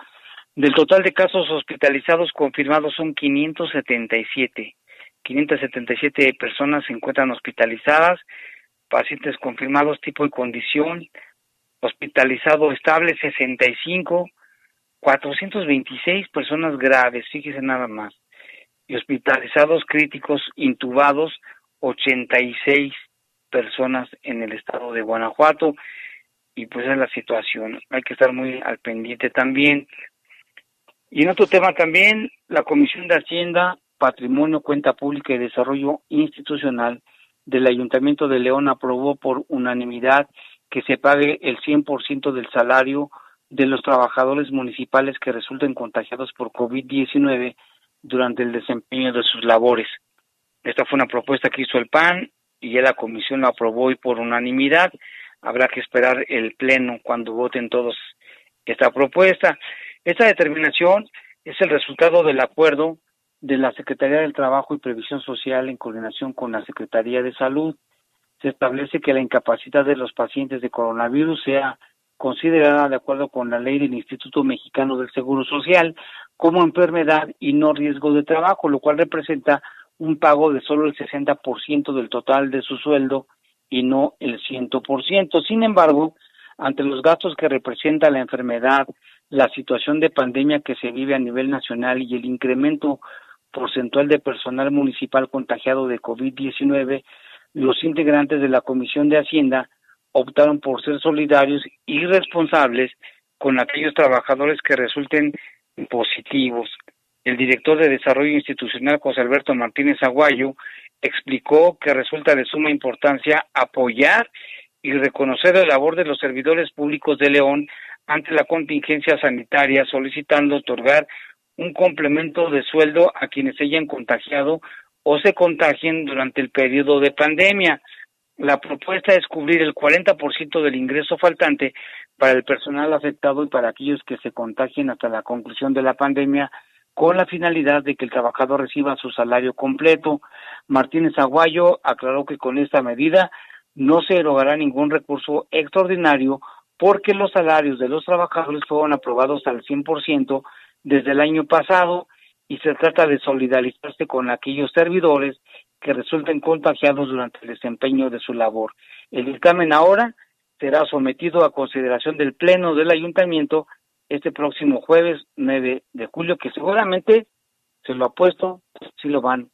Del total de casos hospitalizados confirmados son 577. 577 personas se encuentran hospitalizadas, pacientes confirmados tipo y condición, hospitalizado estable 65, 426 personas graves, fíjese nada más y hospitalizados críticos intubados 86 personas en el estado de Guanajuato y pues es la situación. Hay que estar muy al pendiente también. Y en otro tema también, la Comisión de Hacienda, Patrimonio, Cuenta Pública y Desarrollo Institucional del Ayuntamiento de León aprobó por unanimidad que se pague el 100% del salario de los trabajadores municipales que resulten contagiados por COVID-19 durante el desempeño de sus labores. Esta fue una propuesta que hizo el PAN y ya la comisión lo aprobó y por unanimidad. Habrá que esperar el pleno cuando voten todos esta propuesta. Esta determinación es el resultado del acuerdo de la Secretaría del Trabajo y Previsión Social en coordinación con la Secretaría de Salud. Se establece que la incapacidad de los pacientes de coronavirus sea considerada de acuerdo con la ley del Instituto Mexicano del Seguro Social como enfermedad y no riesgo de trabajo, lo cual representa un pago de solo el 60% del total de su sueldo y no el 100%. Sin embargo, ante los gastos que representa la enfermedad, la situación de pandemia que se vive a nivel nacional y el incremento porcentual de personal municipal contagiado de COVID-19, los integrantes de la Comisión de Hacienda optaron por ser solidarios y responsables con aquellos trabajadores que resulten positivos. El director de Desarrollo Institucional, José Alberto Martínez Aguayo, explicó que resulta de suma importancia apoyar y reconocer la labor de los servidores públicos de León ante la contingencia sanitaria, solicitando otorgar un complemento de sueldo a quienes se hayan contagiado o se contagien durante el periodo de pandemia. La propuesta es cubrir el 40% del ingreso faltante para el personal afectado y para aquellos que se contagien hasta la conclusión de la pandemia con la finalidad de que el trabajador reciba su salario completo. Martínez Aguayo aclaró que con esta medida no se erogará ningún recurso extraordinario porque los salarios de los trabajadores fueron aprobados al 100% desde el año pasado y se trata de solidarizarse con aquellos servidores que resulten contagiados durante el desempeño de su labor. El dictamen ahora será sometido a consideración del Pleno del Ayuntamiento este próximo jueves 9 de julio, que seguramente, se lo apuesto, sí lo van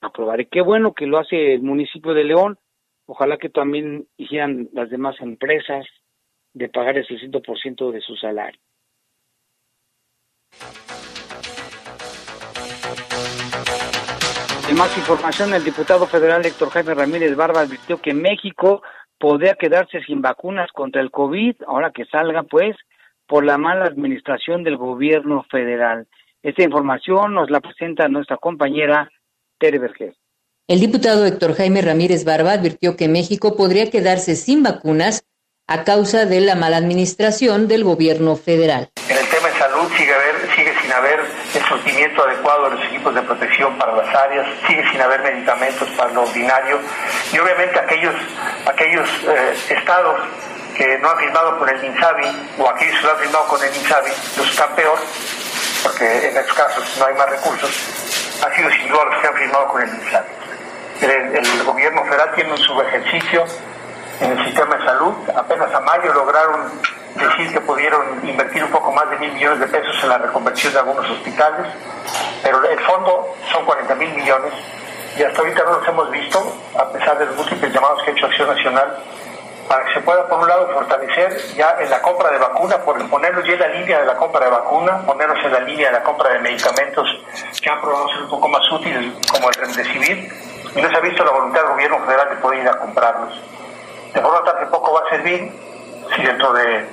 a aprobar. Y qué bueno que lo hace el municipio de León, ojalá que también hicieran las demás empresas de pagar el 600% de su salario. En más información, el diputado federal Héctor Jaime Ramírez Barba advirtió que México podría quedarse sin vacunas contra el COVID, ahora que salga, pues, por la mala administración del gobierno federal. Esta información nos la presenta nuestra compañera Tere Vergés. El diputado Héctor Jaime Ramírez Barba advirtió que México podría quedarse sin vacunas a causa de la mala administración del gobierno federal. En el tema de salud sigue, sigue sin haber el surtimiento adecuado de los equipos de protección para las áreas, sigue sin haber medicamentos para lo ordinario y obviamente aquellos, aquellos eh, estados que no han firmado con el INSABI o aquellos que no han firmado con el INSABI los están peor porque en estos casos no hay más recursos, han sido sin duda los que han firmado con el INSABI. El, el gobierno federal tiene un subejercicio en el sistema de salud. Apenas a mayo lograron decir que pudieron invertir un poco más de mil millones de pesos en la reconversión de algunos hospitales, pero el fondo son 40 mil millones y hasta ahorita no los hemos visto, a pesar de los múltiples llamados que ha hecho Acción Nacional, para que se pueda, por un lado, fortalecer ya en la compra de vacuna, por ponerlos ya en la línea de la compra de vacuna, ponerlos en la línea de la compra de medicamentos que han probado ser un poco más útiles, como el Remdesivir, y no se ha visto la voluntad del gobierno federal de poder ir a comprarlos. De forma tal que poco va a servir si dentro de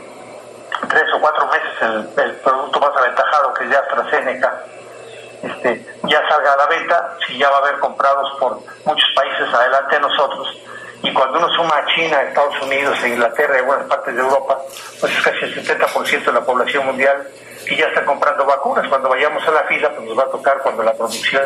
tres o cuatro meses el, producto más aventajado, que es ya AstraZeneca, este, ya salga a la venta, si ya va a haber comprados por muchos países adelante de nosotros. Y cuando uno suma a China, Estados Unidos, Inglaterra y algunas partes de Europa, pues es casi el 70% de la población mundial y ya están comprando vacunas. Cuando vayamos a la fila, pues nos va a tocar cuando la producción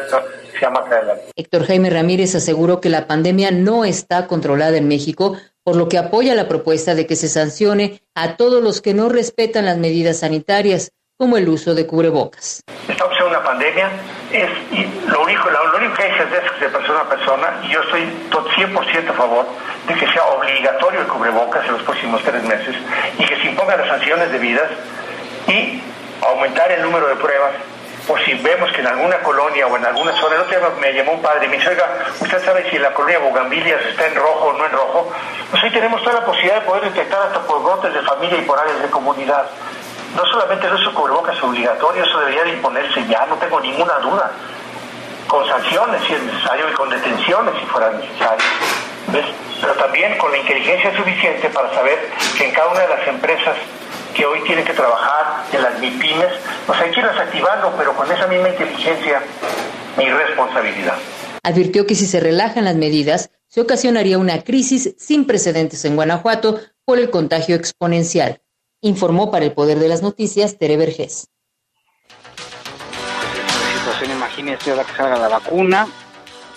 sea más adelante. Héctor Jaime Ramírez aseguró que la pandemia no está controlada en México, por lo que apoya la propuesta de que se sancione a todos los que no respetan las medidas sanitarias, como el uso de cubrebocas. Estamos en una pandemia, es, y lo, único, lo, único que es de persona a persona, y yo estoy 100% a favor de que sea obligatorio el cubrebocas en los próximos tres meses y que se impongan las sanciones debidas y aumentar el número de pruebas por si vemos que en alguna colonia o en alguna zona, el otro día me llamó un padre y me dice, oiga, ¿usted sabe si la colonia Bugambilias está en rojo o no en rojo? Pues ahí tenemos toda la posibilidad de poder detectar hasta por brotes de familia y por áreas de comunidad. No solamente el uso cubrebocas es obligatorio, eso debería de imponerse ya, no tengo ninguna duda. Con sanciones si es necesario y con detenciones si fuera necesario. ¿Ves? Pero también con la inteligencia suficiente para saber que en cada una de las empresas que hoy tienen que trabajar en las MIPIMES, pues hay que irlas activando, pero con esa misma inteligencia y responsabilidad. Advirtió que si se relajan las medidas, se ocasionaría una crisis sin precedentes en Guanajuato por el contagio exponencial. Informó para el Poder de las Noticias Tere Vergés. La situación, imagínese ahora que salga la vacuna,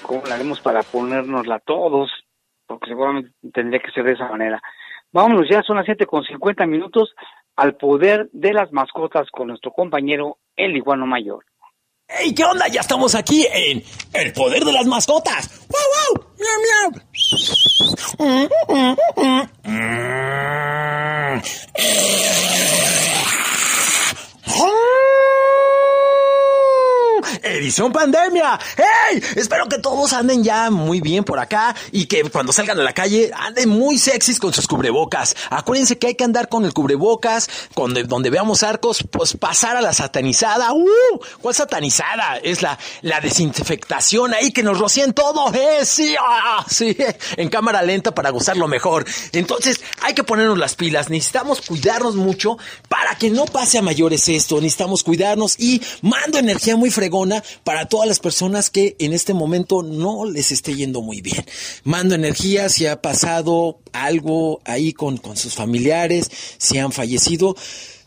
¿cómo la haremos para ponérnosla todos? Porque seguramente tendría que ser de esa manera. Vámonos, ya son las siete con cincuenta minutos al poder de las mascotas con nuestro compañero el iguano mayor. ¡Hey! ¿Qué onda? Ya estamos aquí en El Poder de las Mascotas. ¡Wow, wow! ¡Miau, miau! Edición pandemia. ¡Hey! Espero que todos anden ya muy bien por acá y que cuando salgan a la calle anden muy sexys con sus cubrebocas. Acuérdense que hay que andar con el cubrebocas, donde veamos arcos, pues pasar a la satanizada. ¡Uh! ¿Cuál satanizada? Es la, la desinfectación ahí que nos rocían todo, ¿eh? Sí, ah, sí, en cámara lenta para gozarlo mejor. Entonces, hay que ponernos las pilas. Necesitamos cuidarnos mucho para que no pase a mayores esto. Necesitamos cuidarnos y mando energía muy fregona para todas las personas que en este momento no les esté yendo muy bien. Mando energía si ha pasado algo ahí con, con sus familiares, si han fallecido,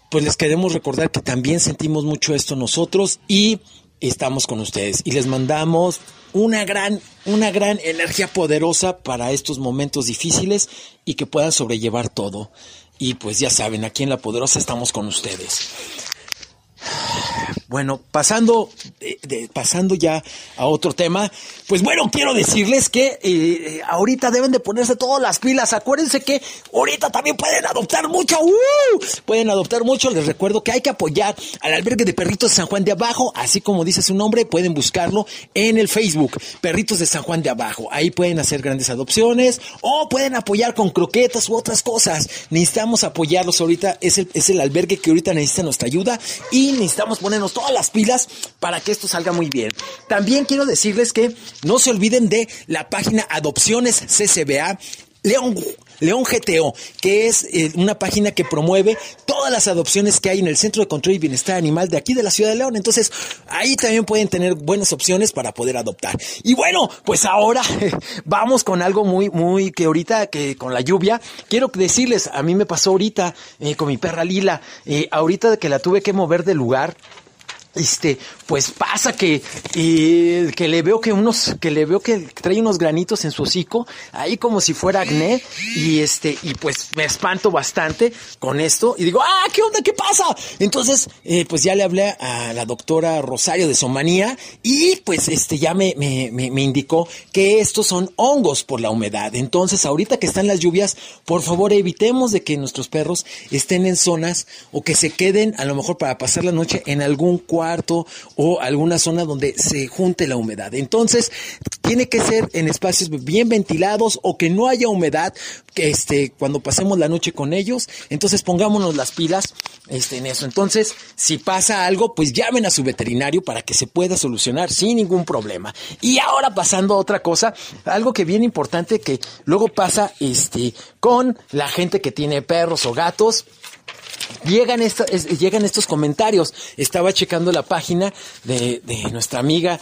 pues les queremos recordar que también sentimos mucho esto nosotros y estamos con ustedes y les mandamos una gran, una gran energía poderosa para estos momentos difíciles y que puedan sobrellevar todo. Y pues ya saben, aquí en La Poderosa estamos con ustedes. Bueno, pasando, de, pasando ya a otro tema, pues bueno, quiero decirles que eh, ahorita deben de ponerse todas las pilas. Acuérdense que ahorita también pueden adoptar mucho. ¡uh! Pueden adoptar mucho. Les recuerdo que hay que apoyar al albergue de perritos de San Juan de Abajo, así como dice su nombre, pueden buscarlo en el Facebook, Perritos de San Juan de Abajo. Ahí pueden hacer grandes adopciones o pueden apoyar con croquetas u otras cosas. Necesitamos apoyarlos ahorita. Es el, es el albergue que ahorita necesita nuestra ayuda y necesitamos ponernos todas las pilas para que esto salga muy bien. También quiero decirles que no se olviden de la página Adopciones CCBA. León León GTO, que es eh, una página que promueve todas las adopciones que hay en el Centro de Control y Bienestar Animal de aquí de la Ciudad de León. Entonces, ahí también pueden tener buenas opciones para poder adoptar. Y bueno, pues ahora vamos con algo muy, muy que ahorita, que con la lluvia, quiero decirles, a mí me pasó ahorita eh, con mi perra Lila, eh, ahorita que la tuve que mover de lugar, este, pues pasa que, que le veo que unos, que le veo que trae unos granitos en su hocico, ahí como si fuera acné, y este, y pues me espanto bastante con esto, y digo, ah, ¿qué onda? ¿Qué pasa? Entonces, eh, pues ya le hablé a la doctora Rosario de Somanía, y pues este, ya me, me, me, me indicó que estos son hongos por la humedad. Entonces, ahorita que están las lluvias, por favor evitemos de que nuestros perros estén en zonas o que se queden a lo mejor para pasar la noche en algún cuarto o alguna zona donde se junte la humedad. Entonces, tiene que ser en espacios bien ventilados o que no haya humedad que este cuando pasemos la noche con ellos, entonces pongámonos las pilas este en eso. Entonces, si pasa algo, pues llamen a su veterinario para que se pueda solucionar sin ningún problema. Y ahora pasando a otra cosa, algo que bien importante que luego pasa este con la gente que tiene perros o gatos, llegan, estos comentarios. Estaba checando la página de nuestra amiga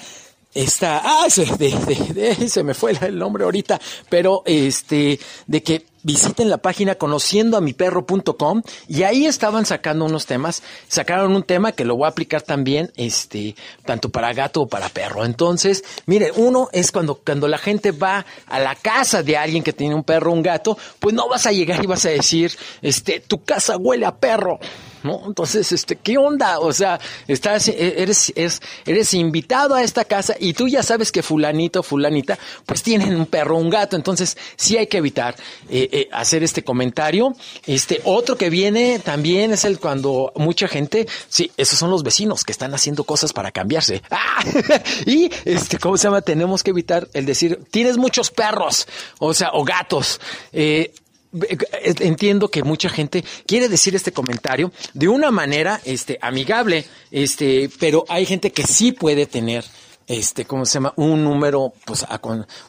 esta, ah, se, de, de, de, se me fue el nombre ahorita, pero este, de que visiten la página conociendo a mi perro.com y ahí estaban sacando unos temas, sacaron un tema que lo voy a aplicar también, este, tanto para gato o para perro. Entonces, mire, uno es cuando, cuando la gente va a la casa de alguien que tiene un perro o un gato, pues no vas a llegar y vas a decir, este, tu casa huele a perro. ¿No? Entonces, este, ¿qué onda? O sea, estás, eres, eres, eres invitado a esta casa y tú ya sabes que fulanito fulanita, pues tienen un perro un gato. Entonces, sí hay que evitar eh, eh, hacer este comentario. Este, otro que viene también es el cuando mucha gente, sí, esos son los vecinos que están haciendo cosas para cambiarse. ¡Ah! y, este, ¿cómo se llama? Tenemos que evitar el decir, tienes muchos perros, o sea, o gatos. Eh, entiendo que mucha gente quiere decir este comentario de una manera este amigable este pero hay gente que sí puede tener este, ¿cómo se llama? Un número, pues,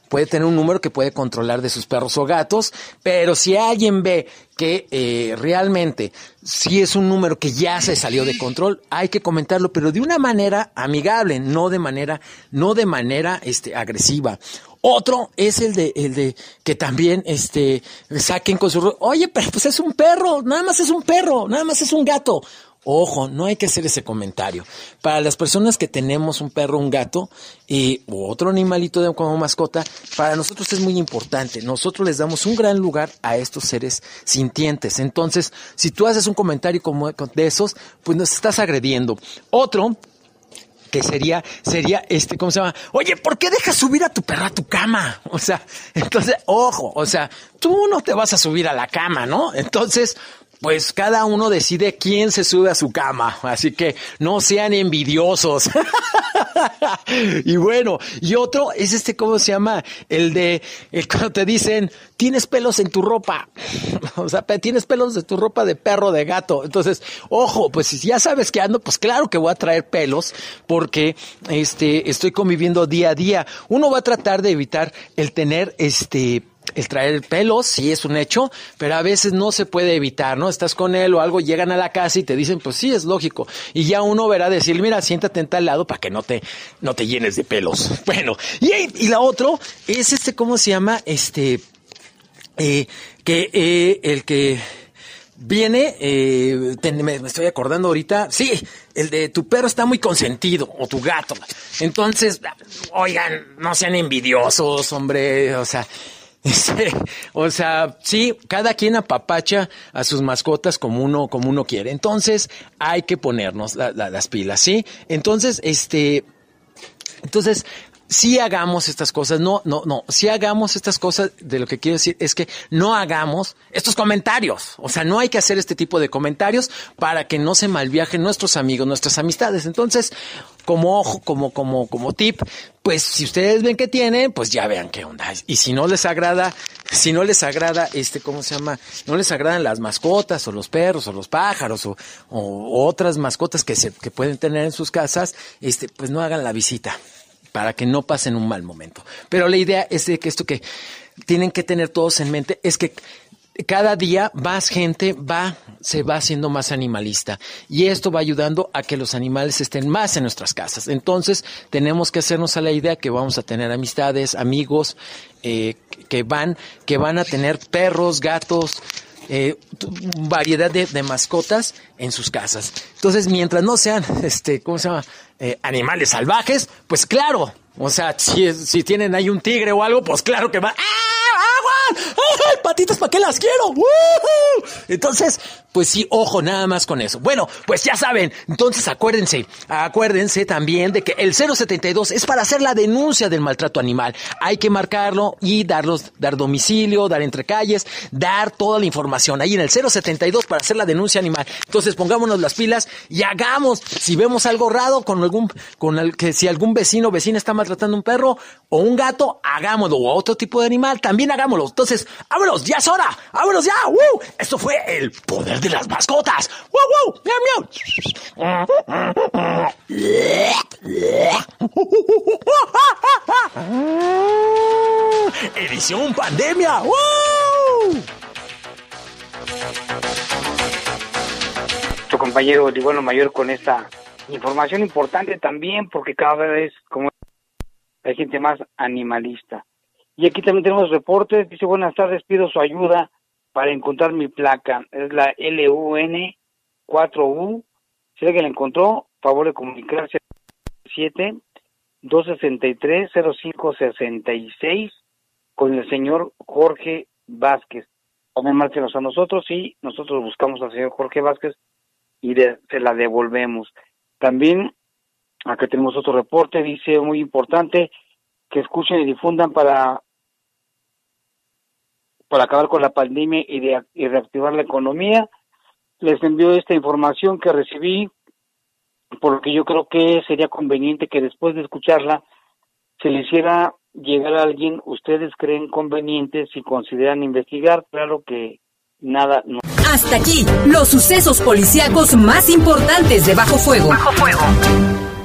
puede tener un número que puede controlar de sus perros o gatos, pero si alguien ve que eh, realmente si es un número que ya se salió de control, hay que comentarlo, pero de una manera amigable, no de manera, no de manera, este, agresiva. Otro es el de, el de que también, este, saquen con su, oye, pero pues es un perro, nada más es un perro, nada más es un gato. Ojo, no hay que hacer ese comentario. Para las personas que tenemos un perro, un gato y otro animalito de, como mascota, para nosotros es muy importante. Nosotros les damos un gran lugar a estos seres sintientes. Entonces, si tú haces un comentario como de esos, pues nos estás agrediendo. Otro que sería, sería este, ¿cómo se llama? Oye, ¿por qué dejas subir a tu perro a tu cama? O sea, entonces, ojo, o sea, tú no te vas a subir a la cama, ¿no? Entonces, pues cada uno decide quién se sube a su cama, así que no sean envidiosos. y bueno, y otro es este, ¿cómo se llama? El de, el cuando te dicen, tienes pelos en tu ropa, o sea, tienes pelos de tu ropa de perro, de gato. Entonces, ojo, pues si ya sabes que ando, pues claro que voy a traer pelos porque, este, estoy conviviendo día a día. Uno va a tratar de evitar el tener, este, el traer pelos, sí es un hecho, pero a veces no se puede evitar, ¿no? Estás con él o algo, llegan a la casa y te dicen, pues sí, es lógico. Y ya uno verá decir, mira, siéntate en tal lado para que no te, no te llenes de pelos. Bueno, y, y la otro es este, ¿cómo se llama? Este, eh, que eh, el que viene, eh, me, me, estoy acordando ahorita, sí, el de tu perro está muy consentido, o tu gato. Entonces, oigan, no sean envidiosos, hombre, o sea, o sea, sí, cada quien apapacha a sus mascotas como uno, como uno quiere. Entonces, hay que ponernos las pilas, ¿sí? Entonces, este, entonces, si hagamos estas cosas, no, no, no, si hagamos estas cosas, de lo que quiero decir es que no hagamos estos comentarios, o sea, no hay que hacer este tipo de comentarios para que no se malviajen nuestros amigos, nuestras amistades. Entonces, como ojo, como, como, como tip, pues si ustedes ven que tienen, pues ya vean qué onda. Y si no les agrada, si no les agrada, este, ¿cómo se llama? No les agradan las mascotas o los perros o los pájaros o, o otras mascotas que se, que pueden tener en sus casas, este, pues no hagan la visita para que no pasen un mal momento. Pero la idea es de que esto que tienen que tener todos en mente es que cada día más gente va, se va haciendo más animalista y esto va ayudando a que los animales estén más en nuestras casas. Entonces tenemos que hacernos a la idea que vamos a tener amistades, amigos, eh, que van, que van a tener perros, gatos, eh, variedad de, de, mascotas en sus casas. Entonces, mientras no sean, este, ¿cómo se llama? Eh, animales salvajes, pues claro, o sea, si, si tienen ahí un tigre o algo, pues claro que va. ¡Ah, agua! ¡Ay, patitas, ¿para qué las quiero! Entonces, pues sí, ojo, nada más con eso. Bueno, pues ya saben, entonces acuérdense, acuérdense también de que el 072 es para hacer la denuncia del maltrato animal. Hay que marcarlo y darlos, dar domicilio, dar entre calles, dar toda la información ahí en el 072 para hacer la denuncia animal. Entonces pongámonos las pilas y hagamos, si vemos algo raro con algún, con el, que si algún vecino o vecina está maltratando un perro o un gato, hagámoslo, o otro tipo de animal, también hagámoslo. Entonces, vámonos, ya es hora, vámonos ya, ¡Woo! Esto fue el poder de las mascotas. ¡Wow, wow! ¡Miau, miau! Edición pandemia. ¡Wow! Tu compañero Libuano Mayor con esta información importante también porque cada vez como hay gente más animalista. Y aquí también tenemos reportes, dice buenas tardes, pido su ayuda para encontrar mi placa. Es la LUN 4U. Si alguien la encontró, favor de comunicarse 7 263 0566 con el señor Jorge Vázquez. También márquenos a nosotros y nosotros buscamos al señor Jorge Vázquez y se la devolvemos. También acá tenemos otro reporte, dice muy importante que escuchen y difundan para para acabar con la pandemia y, de, reactivar la economía. Les envío esta información que recibí, porque yo creo que sería conveniente que después de escucharla se le hiciera llegar a alguien, ustedes creen conveniente si consideran investigar, claro que nada. No. Hasta aquí, los sucesos policíacos más importantes de Bajo Fuego. Bajo Fuego.